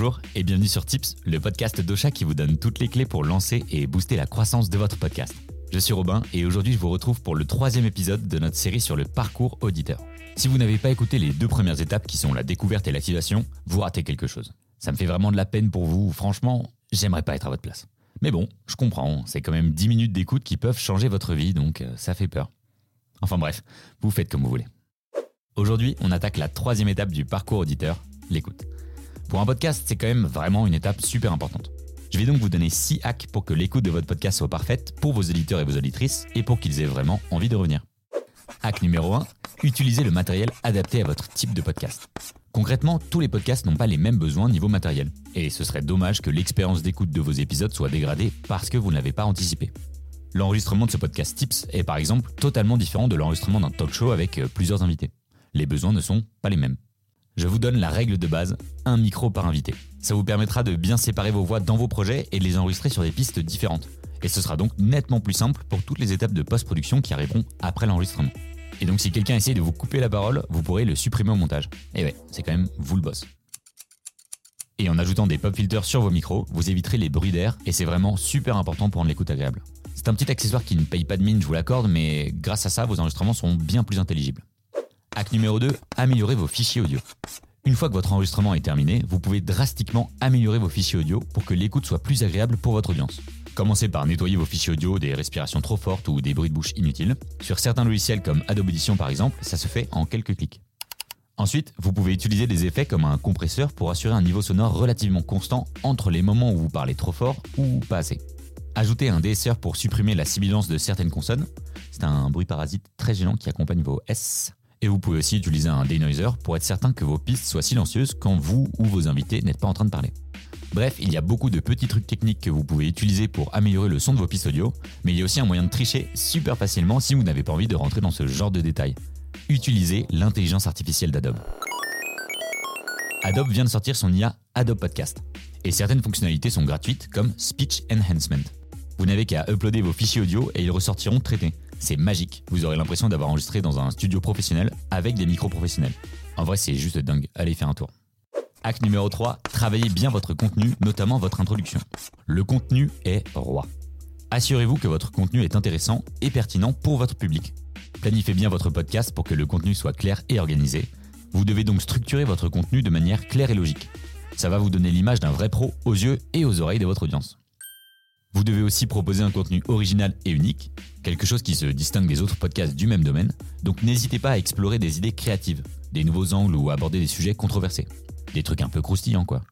Bonjour et bienvenue sur Tips, le podcast d'Ocha qui vous donne toutes les clés pour lancer et booster la croissance de votre podcast. Je suis Robin et aujourd'hui je vous retrouve pour le troisième épisode de notre série sur le parcours auditeur. Si vous n'avez pas écouté les deux premières étapes qui sont la découverte et l'activation, vous ratez quelque chose. Ça me fait vraiment de la peine pour vous, franchement, j'aimerais pas être à votre place. Mais bon, je comprends, c'est quand même 10 minutes d'écoute qui peuvent changer votre vie, donc euh, ça fait peur. Enfin bref, vous faites comme vous voulez. Aujourd'hui, on attaque la troisième étape du parcours auditeur, l'écoute. Pour un podcast, c'est quand même vraiment une étape super importante. Je vais donc vous donner 6 hacks pour que l'écoute de votre podcast soit parfaite pour vos auditeurs et vos auditrices et pour qu'ils aient vraiment envie de revenir. Hack numéro 1, utilisez le matériel adapté à votre type de podcast. Concrètement, tous les podcasts n'ont pas les mêmes besoins niveau matériel, et ce serait dommage que l'expérience d'écoute de vos épisodes soit dégradée parce que vous ne l'avez pas anticipé. L'enregistrement de ce podcast Tips est par exemple totalement différent de l'enregistrement d'un talk show avec euh, plusieurs invités les besoins ne sont pas les mêmes. Je vous donne la règle de base, un micro par invité. Ça vous permettra de bien séparer vos voix dans vos projets et de les enregistrer sur des pistes différentes. Et ce sera donc nettement plus simple pour toutes les étapes de post-production qui arriveront après l'enregistrement. Et donc si quelqu'un essaie de vous couper la parole, vous pourrez le supprimer au montage. Et ouais, c'est quand même vous le boss. Et en ajoutant des pop filters sur vos micros, vous éviterez les bruits d'air et c'est vraiment super important pour rendre l'écoute agréable. C'est un petit accessoire qui ne paye pas de mine, je vous l'accorde, mais grâce à ça, vos enregistrements seront bien plus intelligibles. Hack numéro 2, améliorez vos fichiers audio. Une fois que votre enregistrement est terminé, vous pouvez drastiquement améliorer vos fichiers audio pour que l'écoute soit plus agréable pour votre audience. Commencez par nettoyer vos fichiers audio des respirations trop fortes ou des bruits de bouche inutiles. Sur certains logiciels comme Adobe Audition par exemple, ça se fait en quelques clics. Ensuite, vous pouvez utiliser des effets comme un compresseur pour assurer un niveau sonore relativement constant entre les moments où vous parlez trop fort ou pas assez. Ajoutez un DSR pour supprimer la sibilance de certaines consonnes. C'est un bruit parasite très gênant qui accompagne vos S. Et vous pouvez aussi utiliser un denoiser pour être certain que vos pistes soient silencieuses quand vous ou vos invités n'êtes pas en train de parler. Bref, il y a beaucoup de petits trucs techniques que vous pouvez utiliser pour améliorer le son de vos pistes audio, mais il y a aussi un moyen de tricher super facilement si vous n'avez pas envie de rentrer dans ce genre de détails. Utilisez l'intelligence artificielle d'Adobe. Adobe vient de sortir son IA Adobe Podcast, et certaines fonctionnalités sont gratuites comme Speech Enhancement. Vous n'avez qu'à uploader vos fichiers audio et ils ressortiront traités. C'est magique. Vous aurez l'impression d'avoir enregistré dans un studio professionnel avec des micros professionnels. En vrai, c'est juste dingue. Allez faire un tour. Hack numéro 3, travaillez bien votre contenu, notamment votre introduction. Le contenu est roi. Assurez-vous que votre contenu est intéressant et pertinent pour votre public. Planifiez bien votre podcast pour que le contenu soit clair et organisé. Vous devez donc structurer votre contenu de manière claire et logique. Ça va vous donner l'image d'un vrai pro aux yeux et aux oreilles de votre audience. Vous devez aussi proposer un contenu original et unique, quelque chose qui se distingue des autres podcasts du même domaine, donc n'hésitez pas à explorer des idées créatives, des nouveaux angles ou aborder des sujets controversés. Des trucs un peu croustillants quoi.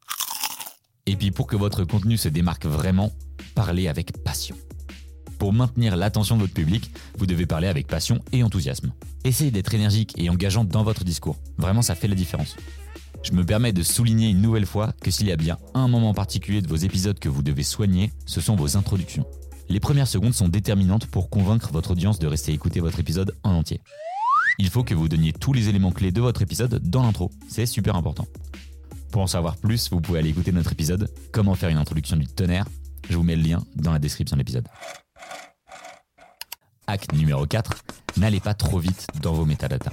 Et puis pour que votre contenu se démarque vraiment, parlez avec passion. Pour maintenir l'attention de votre public, vous devez parler avec passion et enthousiasme. Essayez d'être énergique et engageant dans votre discours. Vraiment, ça fait la différence. Je me permets de souligner une nouvelle fois que s'il y a bien un moment particulier de vos épisodes que vous devez soigner, ce sont vos introductions. Les premières secondes sont déterminantes pour convaincre votre audience de rester écouter votre épisode en entier. Il faut que vous donniez tous les éléments clés de votre épisode dans l'intro, c'est super important. Pour en savoir plus, vous pouvez aller écouter notre épisode Comment faire une introduction du tonnerre. Je vous mets le lien dans la description de l'épisode. Hack numéro 4, n'allez pas trop vite dans vos métadatas.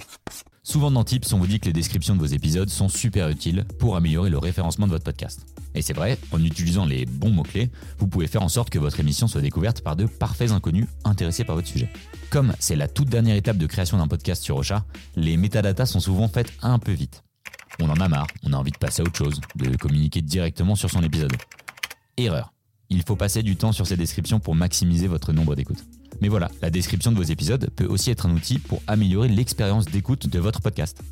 Souvent dans Tips, on vous dit que les descriptions de vos épisodes sont super utiles pour améliorer le référencement de votre podcast. Et c'est vrai, en utilisant les bons mots-clés, vous pouvez faire en sorte que votre émission soit découverte par de parfaits inconnus intéressés par votre sujet. Comme c'est la toute dernière étape de création d'un podcast sur Ocha, les métadatas sont souvent faites un peu vite. On en a marre, on a envie de passer à autre chose, de communiquer directement sur son épisode. Erreur. Il faut passer du temps sur ces descriptions pour maximiser votre nombre d'écoutes. Mais voilà, la description de vos épisodes peut aussi être un outil pour améliorer l'expérience d'écoute de votre podcast.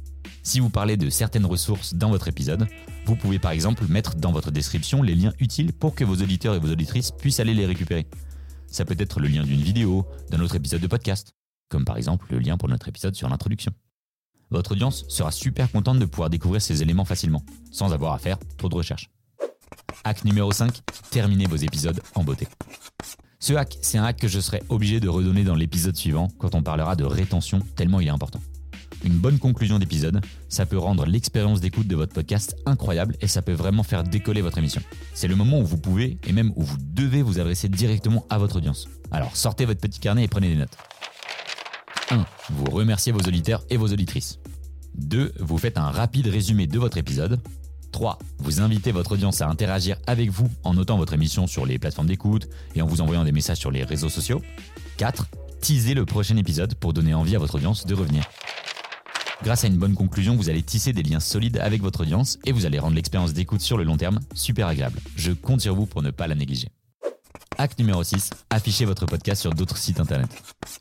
Si vous parlez de certaines ressources dans votre épisode, vous pouvez par exemple mettre dans votre description les liens utiles pour que vos auditeurs et vos auditrices puissent aller les récupérer. Ça peut être le lien d'une vidéo, d'un autre épisode de podcast, comme par exemple le lien pour notre épisode sur l'introduction. Votre audience sera super contente de pouvoir découvrir ces éléments facilement, sans avoir à faire trop de recherches. Hack numéro 5, terminez vos épisodes en beauté. Ce hack, c'est un hack que je serai obligé de redonner dans l'épisode suivant quand on parlera de rétention, tellement il est important. Une bonne conclusion d'épisode, ça peut rendre l'expérience d'écoute de votre podcast incroyable et ça peut vraiment faire décoller votre émission. C'est le moment où vous pouvez et même où vous devez vous adresser directement à votre audience. Alors sortez votre petit carnet et prenez des notes. 1. Vous remerciez vos auditeurs et vos auditrices. 2. Vous faites un rapide résumé de votre épisode. 3. Vous invitez votre audience à interagir avec vous en notant votre émission sur les plateformes d'écoute et en vous envoyant des messages sur les réseaux sociaux. 4. Teaser le prochain épisode pour donner envie à votre audience de revenir. Grâce à une bonne conclusion, vous allez tisser des liens solides avec votre audience et vous allez rendre l'expérience d'écoute sur le long terme super agréable. Je compte sur vous pour ne pas la négliger. Acte numéro 6, affichez votre podcast sur d'autres sites internet.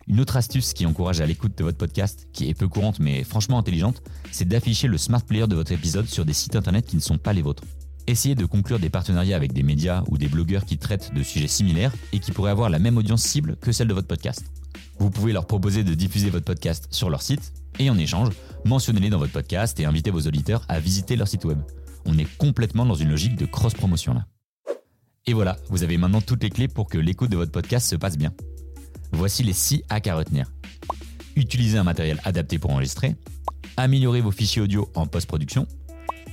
Une autre astuce qui encourage à l'écoute de votre podcast, qui est peu courante mais franchement intelligente, c'est d'afficher le smart player de votre épisode sur des sites internet qui ne sont pas les vôtres. Essayez de conclure des partenariats avec des médias ou des blogueurs qui traitent de sujets similaires et qui pourraient avoir la même audience cible que celle de votre podcast. Vous pouvez leur proposer de diffuser votre podcast sur leur site et en échange, mentionnez-les dans votre podcast et invitez vos auditeurs à visiter leur site web. On est complètement dans une logique de cross-promotion là. Et voilà, vous avez maintenant toutes les clés pour que l'écoute de votre podcast se passe bien. Voici les 6 hacks à retenir. Utilisez un matériel adapté pour enregistrer. Améliorez vos fichiers audio en post-production.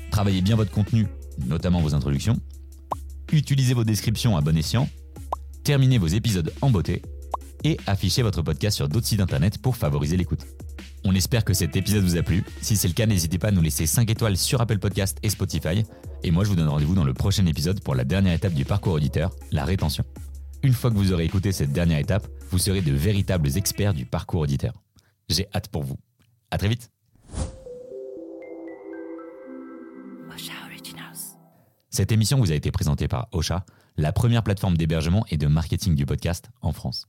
Travaillez bien votre contenu, notamment vos introductions. Utilisez vos descriptions à bon escient. Terminez vos épisodes en beauté. Et affichez votre podcast sur d'autres sites internet pour favoriser l'écoute. On espère que cet épisode vous a plu. Si c'est le cas, n'hésitez pas à nous laisser 5 étoiles sur Apple Podcast et Spotify. Et moi, je vous donne rendez-vous dans le prochain épisode pour la dernière étape du parcours auditeur, la rétention. Une fois que vous aurez écouté cette dernière étape, vous serez de véritables experts du parcours auditeur. J'ai hâte pour vous. À très vite. Cette émission vous a été présentée par Ocha, la première plateforme d'hébergement et de marketing du podcast en France.